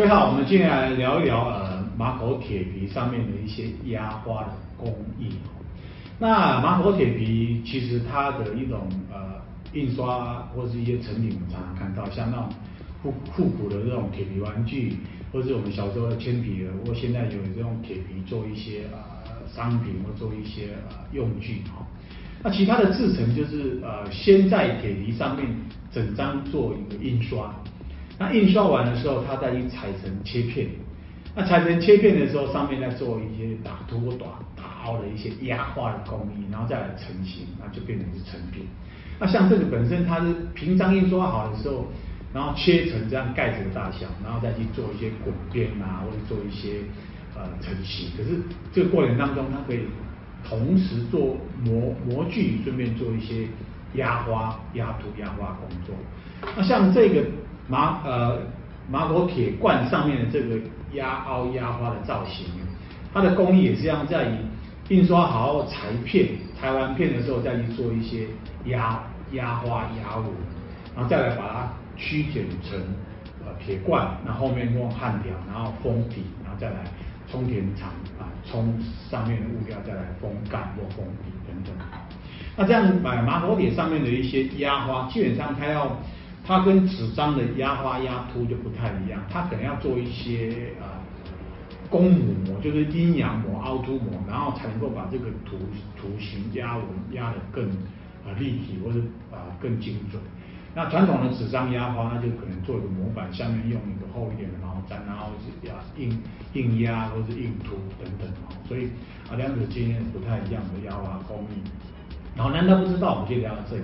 最后，我们接下来聊一聊呃马口铁皮上面的一些压花的工艺。那马口铁皮其实它的一种呃印刷或是一些成品，我们常常看到像那种复复古的这种铁皮玩具，或是我们小时候的铅笔盒，或现在有这种铁皮做一些呃商品或做一些呃用具哈。那其他的制成就是呃先在铁皮上面整张做一个印刷。那印刷完的时候，它再去裁成切片。那裁成切片的时候，上面再做一些打凸、打打凹的一些压花的工艺，然后再来成型，那就变成是成品。那像这个本身它是平常印刷好的时候，然后切成这样盖子的大小，然后再去做一些滚边啊，或者做一些呃成型。可是这个过程当中，它可以同时做模模具，顺便做一些压花、压凸、压花工作。那像这个。马呃马口铁罐上面的这个压凹压花的造型，它的工艺也是这样，在于印刷好裁片，裁完片的时候再去做一些压压花压纹，然后再来把它曲剪成呃铁罐，然后面用焊条，然后封底，然后再来冲填厂啊冲上面的物料，再来封盖或封底等等。那这样买马口铁上面的一些压花，基本上它要。它跟纸张的压花压凸就不太一样，它可能要做一些呃公母膜，就是阴阳膜、凹凸膜，然后才能够把这个图图形压纹压得更呃立体或者啊、更精准。那传统的纸张压花，那就可能做一个模板，下面用一个厚一点的毛毡，然后是压硬硬压或是硬凸等等哦。所以啊两者经验不太一样的压花工艺。好，难道不知道？我们就聊到这里。